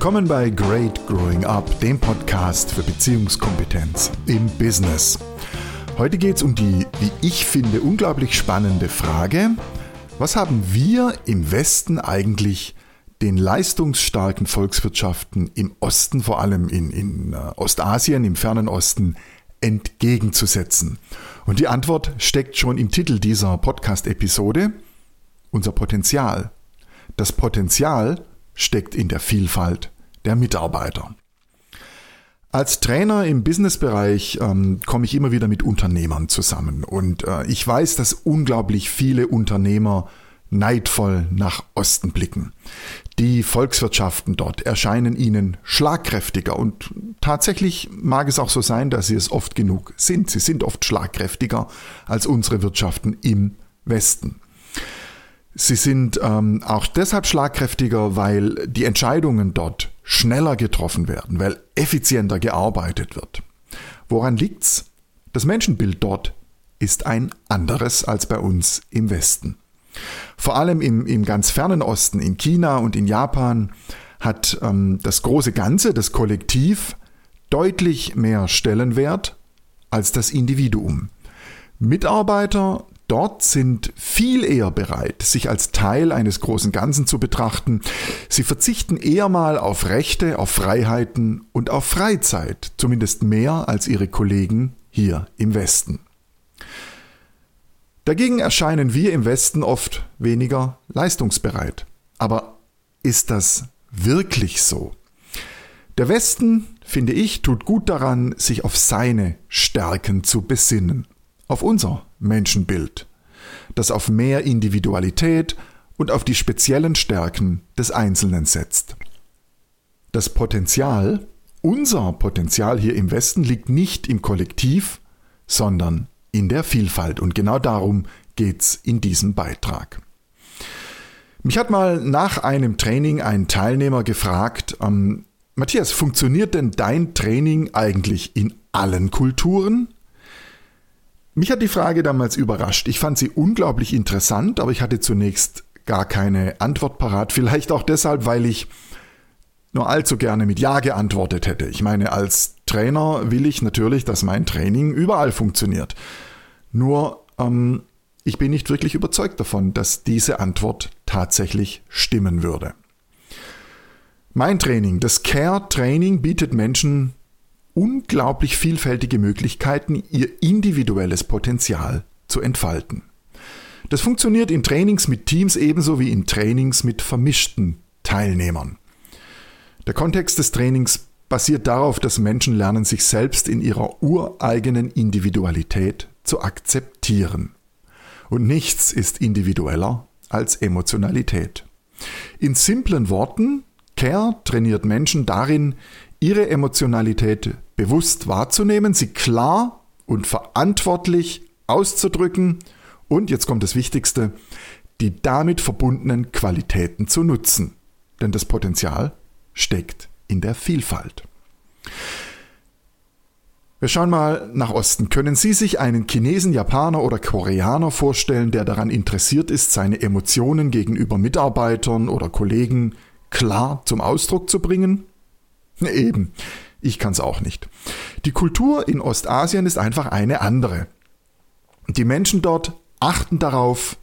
Willkommen bei Great Growing Up, dem Podcast für Beziehungskompetenz im Business. Heute geht es um die, wie ich finde, unglaublich spannende Frage, was haben wir im Westen eigentlich den leistungsstarken Volkswirtschaften im Osten, vor allem in, in äh, Ostasien, im fernen Osten, entgegenzusetzen? Und die Antwort steckt schon im Titel dieser Podcast-Episode, unser Potenzial. Das Potenzial steckt in der Vielfalt der Mitarbeiter. Als Trainer im Businessbereich ähm, komme ich immer wieder mit Unternehmern zusammen und äh, ich weiß, dass unglaublich viele Unternehmer neidvoll nach Osten blicken. Die Volkswirtschaften dort erscheinen ihnen schlagkräftiger und tatsächlich mag es auch so sein, dass sie es oft genug sind. Sie sind oft schlagkräftiger als unsere Wirtschaften im Westen. Sie sind ähm, auch deshalb schlagkräftiger, weil die Entscheidungen dort schneller getroffen werden, weil effizienter gearbeitet wird. Woran liegt's? Das Menschenbild dort ist ein anderes als bei uns im Westen. Vor allem im, im ganz fernen Osten, in China und in Japan, hat ähm, das große Ganze, das Kollektiv, deutlich mehr Stellenwert als das Individuum. Mitarbeiter dort sind viel eher bereit, sich als Teil eines großen Ganzen zu betrachten. Sie verzichten eher mal auf Rechte, auf Freiheiten und auf Freizeit, zumindest mehr als ihre Kollegen hier im Westen. Dagegen erscheinen wir im Westen oft weniger leistungsbereit. Aber ist das wirklich so? Der Westen, finde ich, tut gut daran, sich auf seine Stärken zu besinnen auf unser Menschenbild, das auf mehr Individualität und auf die speziellen Stärken des Einzelnen setzt. Das Potenzial, unser Potenzial hier im Westen liegt nicht im Kollektiv, sondern in der Vielfalt. Und genau darum geht's in diesem Beitrag. Mich hat mal nach einem Training ein Teilnehmer gefragt, ähm, Matthias, funktioniert denn dein Training eigentlich in allen Kulturen? Mich hat die Frage damals überrascht. Ich fand sie unglaublich interessant, aber ich hatte zunächst gar keine Antwort parat. Vielleicht auch deshalb, weil ich nur allzu gerne mit Ja geantwortet hätte. Ich meine, als Trainer will ich natürlich, dass mein Training überall funktioniert. Nur, ähm, ich bin nicht wirklich überzeugt davon, dass diese Antwort tatsächlich stimmen würde. Mein Training, das Care Training, bietet Menschen unglaublich vielfältige Möglichkeiten, ihr individuelles Potenzial zu entfalten. Das funktioniert in Trainings mit Teams ebenso wie in Trainings mit vermischten Teilnehmern. Der Kontext des Trainings basiert darauf, dass Menschen lernen, sich selbst in ihrer ureigenen Individualität zu akzeptieren. Und nichts ist individueller als Emotionalität. In simplen Worten, Care trainiert Menschen darin, ihre Emotionalität bewusst wahrzunehmen, sie klar und verantwortlich auszudrücken und, jetzt kommt das Wichtigste, die damit verbundenen Qualitäten zu nutzen. Denn das Potenzial steckt in der Vielfalt. Wir schauen mal nach Osten. Können Sie sich einen Chinesen, Japaner oder Koreaner vorstellen, der daran interessiert ist, seine Emotionen gegenüber Mitarbeitern oder Kollegen klar zum Ausdruck zu bringen? Eben, ich kann es auch nicht. Die Kultur in Ostasien ist einfach eine andere. Die Menschen dort achten darauf,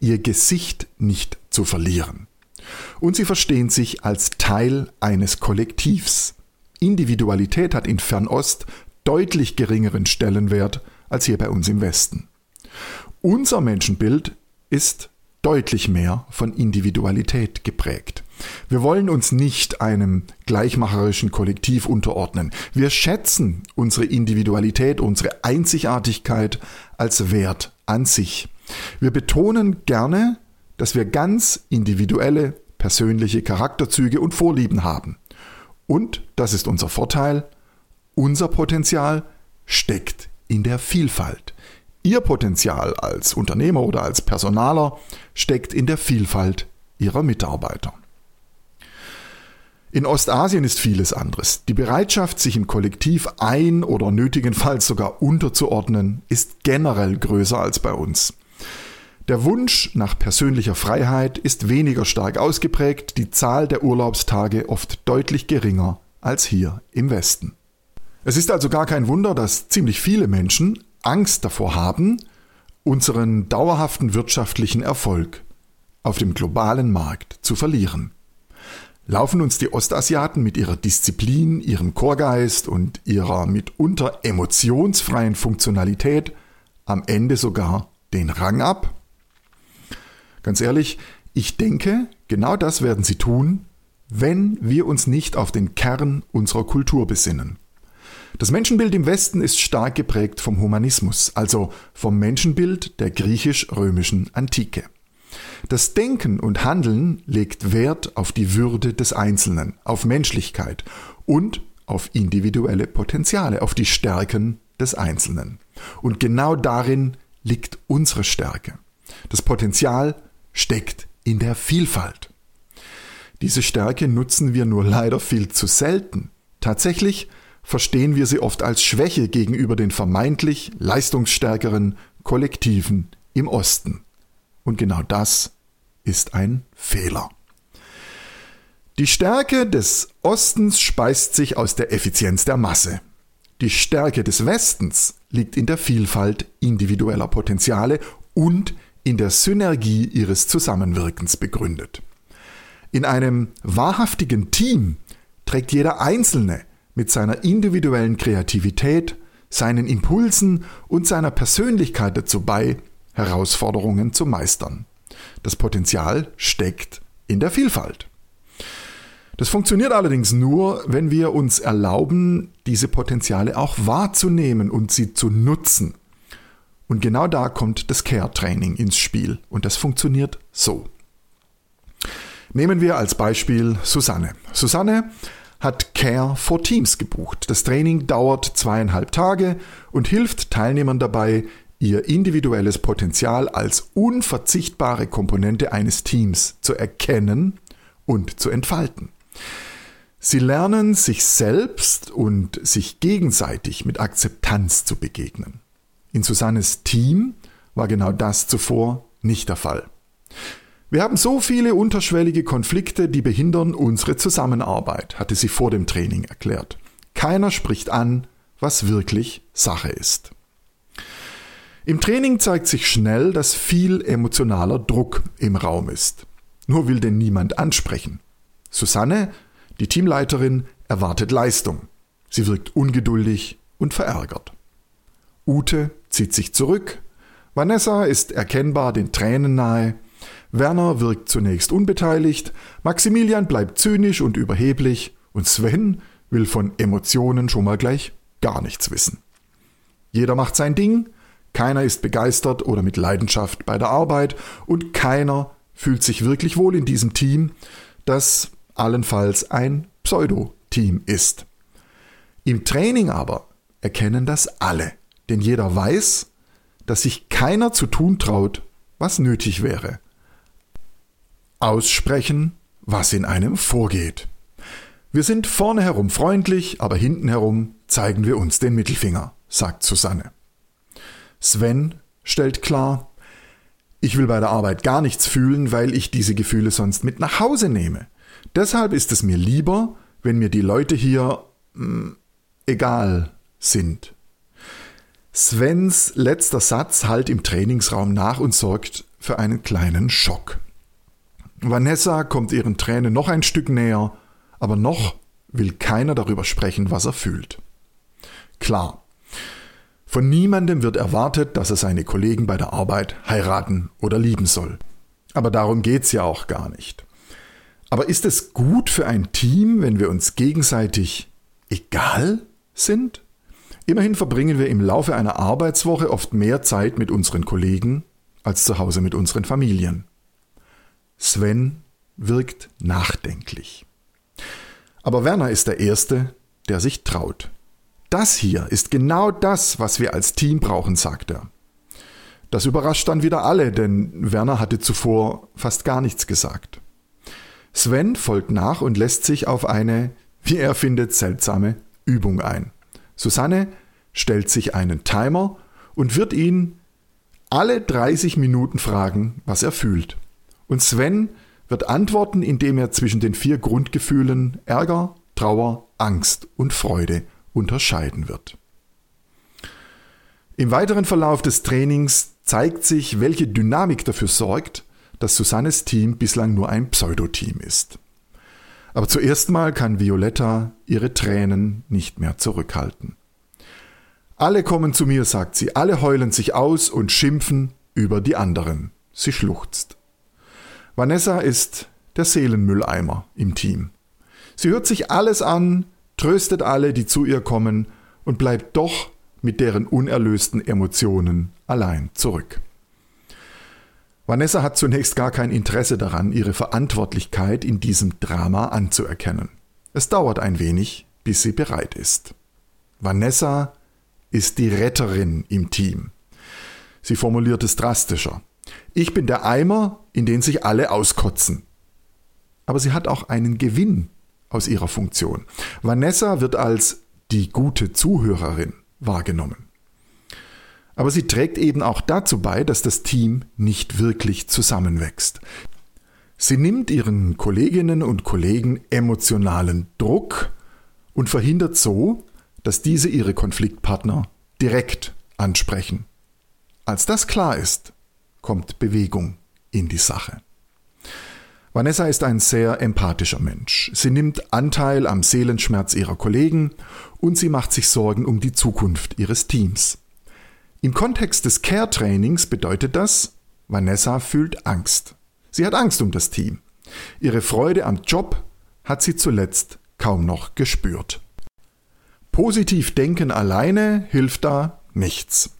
ihr Gesicht nicht zu verlieren. Und sie verstehen sich als Teil eines Kollektivs. Individualität hat in Fernost deutlich geringeren Stellenwert als hier bei uns im Westen. Unser Menschenbild ist deutlich mehr von Individualität geprägt. Wir wollen uns nicht einem gleichmacherischen Kollektiv unterordnen. Wir schätzen unsere Individualität, unsere Einzigartigkeit als Wert an sich. Wir betonen gerne, dass wir ganz individuelle, persönliche Charakterzüge und Vorlieben haben. Und, das ist unser Vorteil, unser Potenzial steckt in der Vielfalt. Ihr Potenzial als Unternehmer oder als Personaler steckt in der Vielfalt Ihrer Mitarbeiter. In Ostasien ist vieles anderes. Die Bereitschaft, sich im Kollektiv ein- oder nötigenfalls sogar unterzuordnen, ist generell größer als bei uns. Der Wunsch nach persönlicher Freiheit ist weniger stark ausgeprägt, die Zahl der Urlaubstage oft deutlich geringer als hier im Westen. Es ist also gar kein Wunder, dass ziemlich viele Menschen Angst davor haben, unseren dauerhaften wirtschaftlichen Erfolg auf dem globalen Markt zu verlieren. Laufen uns die Ostasiaten mit ihrer Disziplin, ihrem Chorgeist und ihrer mitunter emotionsfreien Funktionalität am Ende sogar den Rang ab? Ganz ehrlich, ich denke, genau das werden sie tun, wenn wir uns nicht auf den Kern unserer Kultur besinnen. Das Menschenbild im Westen ist stark geprägt vom Humanismus, also vom Menschenbild der griechisch-römischen Antike. Das Denken und Handeln legt Wert auf die Würde des Einzelnen, auf Menschlichkeit und auf individuelle Potenziale, auf die Stärken des Einzelnen. Und genau darin liegt unsere Stärke. Das Potenzial steckt in der Vielfalt. Diese Stärke nutzen wir nur leider viel zu selten. Tatsächlich verstehen wir sie oft als Schwäche gegenüber den vermeintlich leistungsstärkeren Kollektiven im Osten. Und genau das ist ein Fehler. Die Stärke des Ostens speist sich aus der Effizienz der Masse. Die Stärke des Westens liegt in der Vielfalt individueller Potenziale und in der Synergie ihres Zusammenwirkens begründet. In einem wahrhaftigen Team trägt jeder Einzelne mit seiner individuellen Kreativität, seinen Impulsen und seiner Persönlichkeit dazu bei, Herausforderungen zu meistern. Das Potenzial steckt in der Vielfalt. Das funktioniert allerdings nur, wenn wir uns erlauben, diese Potenziale auch wahrzunehmen und sie zu nutzen. Und genau da kommt das Care-Training ins Spiel und das funktioniert so. Nehmen wir als Beispiel Susanne. Susanne hat Care for Teams gebucht. Das Training dauert zweieinhalb Tage und hilft Teilnehmern dabei, ihr individuelles Potenzial als unverzichtbare Komponente eines Teams zu erkennen und zu entfalten. Sie lernen sich selbst und sich gegenseitig mit Akzeptanz zu begegnen. In Susannes Team war genau das zuvor nicht der Fall. Wir haben so viele unterschwellige Konflikte, die behindern unsere Zusammenarbeit, hatte sie vor dem Training erklärt. Keiner spricht an, was wirklich Sache ist. Im Training zeigt sich schnell, dass viel emotionaler Druck im Raum ist. Nur will denn niemand ansprechen. Susanne, die Teamleiterin, erwartet Leistung. Sie wirkt ungeduldig und verärgert. Ute zieht sich zurück. Vanessa ist erkennbar den Tränen nahe. Werner wirkt zunächst unbeteiligt. Maximilian bleibt zynisch und überheblich. Und Sven will von Emotionen schon mal gleich gar nichts wissen. Jeder macht sein Ding, keiner ist begeistert oder mit Leidenschaft bei der Arbeit und keiner fühlt sich wirklich wohl in diesem Team, das allenfalls ein Pseudo-Team ist. Im Training aber erkennen das alle, denn jeder weiß, dass sich keiner zu tun traut, was nötig wäre. Aussprechen, was in einem vorgeht. Wir sind vorne herum freundlich, aber hinten herum zeigen wir uns den Mittelfinger, sagt Susanne. Sven stellt klar, ich will bei der Arbeit gar nichts fühlen, weil ich diese Gefühle sonst mit nach Hause nehme. Deshalb ist es mir lieber, wenn mir die Leute hier mh, hm, egal sind. Svens letzter Satz halt im Trainingsraum nach und sorgt für einen kleinen Schock. Vanessa kommt ihren Tränen noch ein Stück näher, aber noch will keiner darüber sprechen, was er fühlt. Klar, von niemandem wird erwartet, dass er seine Kollegen bei der Arbeit heiraten oder lieben soll. Aber darum geht's ja auch gar nicht. Aber ist es gut für ein Team, wenn wir uns gegenseitig egal sind? Immerhin verbringen wir im Laufe einer Arbeitswoche oft mehr Zeit mit unseren Kollegen als zu Hause mit unseren Familien. Sven wirkt nachdenklich. Aber Werner ist der Erste, der sich traut. Das hier ist genau das, was wir als Team brauchen, sagt er. Das überrascht dann wieder alle, denn Werner hatte zuvor fast gar nichts gesagt. Sven folgt nach und lässt sich auf eine, wie er findet, seltsame Übung ein. Susanne stellt sich einen Timer und wird ihn alle 30 Minuten fragen, was er fühlt. Und Sven wird antworten, indem er zwischen den vier Grundgefühlen Ärger, Trauer, Angst und Freude unterscheiden wird. Im weiteren Verlauf des Trainings zeigt sich, welche Dynamik dafür sorgt, dass Susannes Team bislang nur ein Pseudoteam ist. Aber zuerst mal kann Violetta ihre Tränen nicht mehr zurückhalten. Alle kommen zu mir, sagt sie, alle heulen sich aus und schimpfen über die anderen. Sie schluchzt. Vanessa ist der Seelenmülleimer im Team. Sie hört sich alles an, tröstet alle, die zu ihr kommen, und bleibt doch mit deren unerlösten Emotionen allein zurück. Vanessa hat zunächst gar kein Interesse daran, ihre Verantwortlichkeit in diesem Drama anzuerkennen. Es dauert ein wenig, bis sie bereit ist. Vanessa ist die Retterin im Team. Sie formuliert es drastischer. Ich bin der Eimer, in den sich alle auskotzen. Aber sie hat auch einen Gewinn aus ihrer Funktion. Vanessa wird als die gute Zuhörerin wahrgenommen. Aber sie trägt eben auch dazu bei, dass das Team nicht wirklich zusammenwächst. Sie nimmt ihren Kolleginnen und Kollegen emotionalen Druck und verhindert so, dass diese ihre Konfliktpartner direkt ansprechen. Als das klar ist, kommt Bewegung in die Sache. Vanessa ist ein sehr empathischer Mensch. Sie nimmt Anteil am Seelenschmerz ihrer Kollegen und sie macht sich Sorgen um die Zukunft ihres Teams. Im Kontext des Care-Trainings bedeutet das, Vanessa fühlt Angst. Sie hat Angst um das Team. Ihre Freude am Job hat sie zuletzt kaum noch gespürt. Positiv denken alleine hilft da nichts.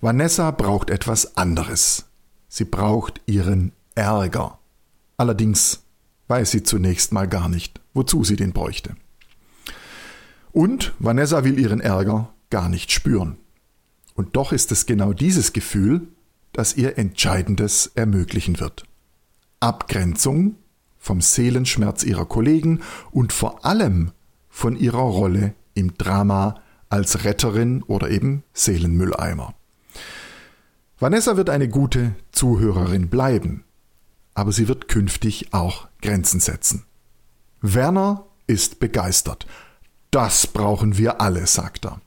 Vanessa braucht etwas anderes. Sie braucht ihren Ärger. Allerdings weiß sie zunächst mal gar nicht, wozu sie den bräuchte. Und Vanessa will ihren Ärger gar nicht spüren. Und doch ist es genau dieses Gefühl, das ihr Entscheidendes ermöglichen wird. Abgrenzung vom Seelenschmerz ihrer Kollegen und vor allem von ihrer Rolle im Drama als Retterin oder eben Seelenmülleimer. Vanessa wird eine gute Zuhörerin bleiben, aber sie wird künftig auch Grenzen setzen. Werner ist begeistert. Das brauchen wir alle, sagt er.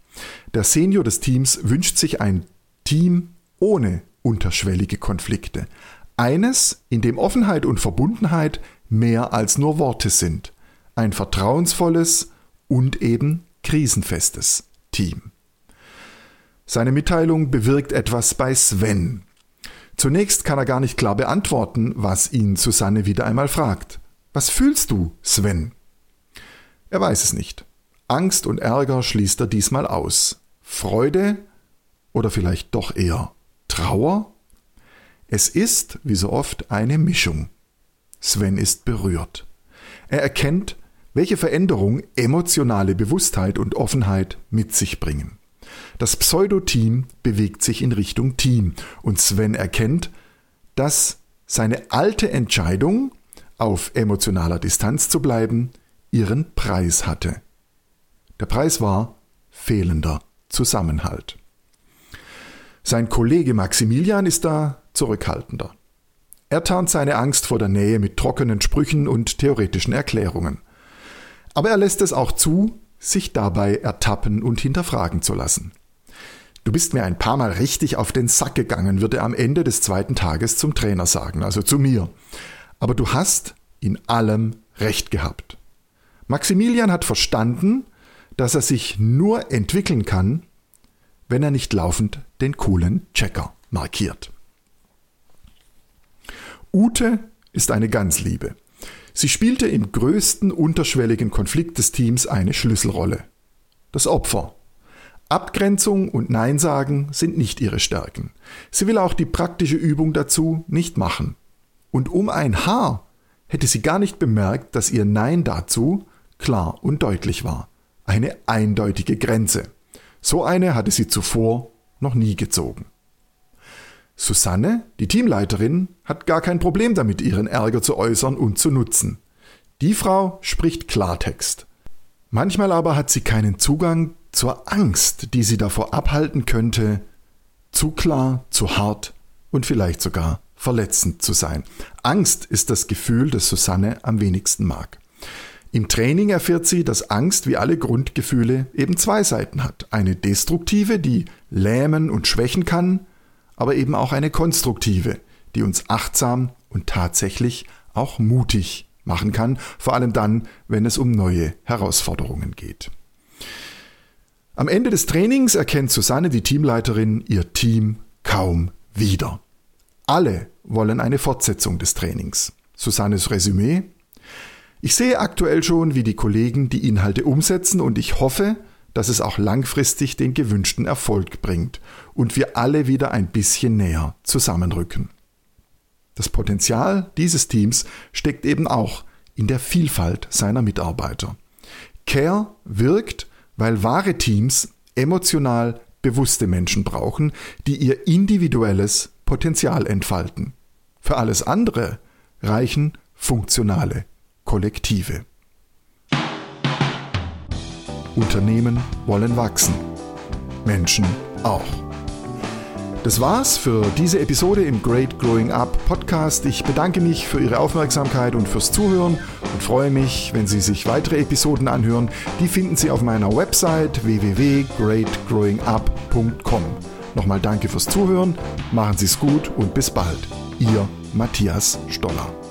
Der Senior des Teams wünscht sich ein Team ohne unterschwellige Konflikte. Eines, in dem Offenheit und Verbundenheit mehr als nur Worte sind. Ein vertrauensvolles und eben krisenfestes Team. Seine Mitteilung bewirkt etwas bei Sven. Zunächst kann er gar nicht klar beantworten, was ihn Susanne wieder einmal fragt. Was fühlst du, Sven? Er weiß es nicht. Angst und Ärger schließt er diesmal aus. Freude oder vielleicht doch eher Trauer? Es ist, wie so oft, eine Mischung. Sven ist berührt. Er erkennt, welche Veränderung emotionale Bewusstheit und Offenheit mit sich bringen. Das Pseudo-Team bewegt sich in Richtung Team und Sven erkennt, dass seine alte Entscheidung, auf emotionaler Distanz zu bleiben, ihren Preis hatte. Der Preis war fehlender Zusammenhalt. Sein Kollege Maximilian ist da zurückhaltender. Er tarnt seine Angst vor der Nähe mit trockenen Sprüchen und theoretischen Erklärungen. Aber er lässt es auch zu, sich dabei ertappen und hinterfragen zu lassen. Du bist mir ein paar Mal richtig auf den Sack gegangen, wird er am Ende des zweiten Tages zum Trainer sagen, also zu mir. Aber du hast in allem recht gehabt. Maximilian hat verstanden, dass er sich nur entwickeln kann, wenn er nicht laufend den coolen Checker markiert. Ute ist eine Ganzliebe. Sie spielte im größten unterschwelligen Konflikt des Teams eine Schlüsselrolle. Das Opfer. Abgrenzung und Nein sagen sind nicht ihre Stärken. Sie will auch die praktische Übung dazu nicht machen. Und um ein Haar hätte sie gar nicht bemerkt, dass ihr Nein dazu klar und deutlich war. Eine eindeutige Grenze. So eine hatte sie zuvor noch nie gezogen. Susanne, die Teamleiterin, hat gar kein Problem damit, ihren Ärger zu äußern und zu nutzen. Die Frau spricht Klartext. Manchmal aber hat sie keinen Zugang zur Angst, die sie davor abhalten könnte, zu klar, zu hart und vielleicht sogar verletzend zu sein. Angst ist das Gefühl, das Susanne am wenigsten mag. Im Training erfährt sie, dass Angst wie alle Grundgefühle eben zwei Seiten hat. Eine destruktive, die lähmen und schwächen kann, aber eben auch eine konstruktive, die uns achtsam und tatsächlich auch mutig machen kann, vor allem dann, wenn es um neue Herausforderungen geht. Am Ende des Trainings erkennt Susanne, die Teamleiterin, ihr Team kaum wieder. Alle wollen eine Fortsetzung des Trainings. Susannes Resümee ich sehe aktuell schon, wie die Kollegen die Inhalte umsetzen und ich hoffe, dass es auch langfristig den gewünschten Erfolg bringt und wir alle wieder ein bisschen näher zusammenrücken. Das Potenzial dieses Teams steckt eben auch in der Vielfalt seiner Mitarbeiter. Care wirkt, weil wahre Teams emotional bewusste Menschen brauchen, die ihr individuelles Potenzial entfalten. Für alles andere reichen funktionale Kollektive. Unternehmen wollen wachsen. Menschen auch. Das war's für diese Episode im Great Growing Up Podcast. Ich bedanke mich für Ihre Aufmerksamkeit und fürs Zuhören und freue mich, wenn Sie sich weitere Episoden anhören. Die finden Sie auf meiner Website www.greatgrowingup.com. Nochmal danke fürs Zuhören, machen Sie es gut und bis bald. Ihr Matthias Stoller.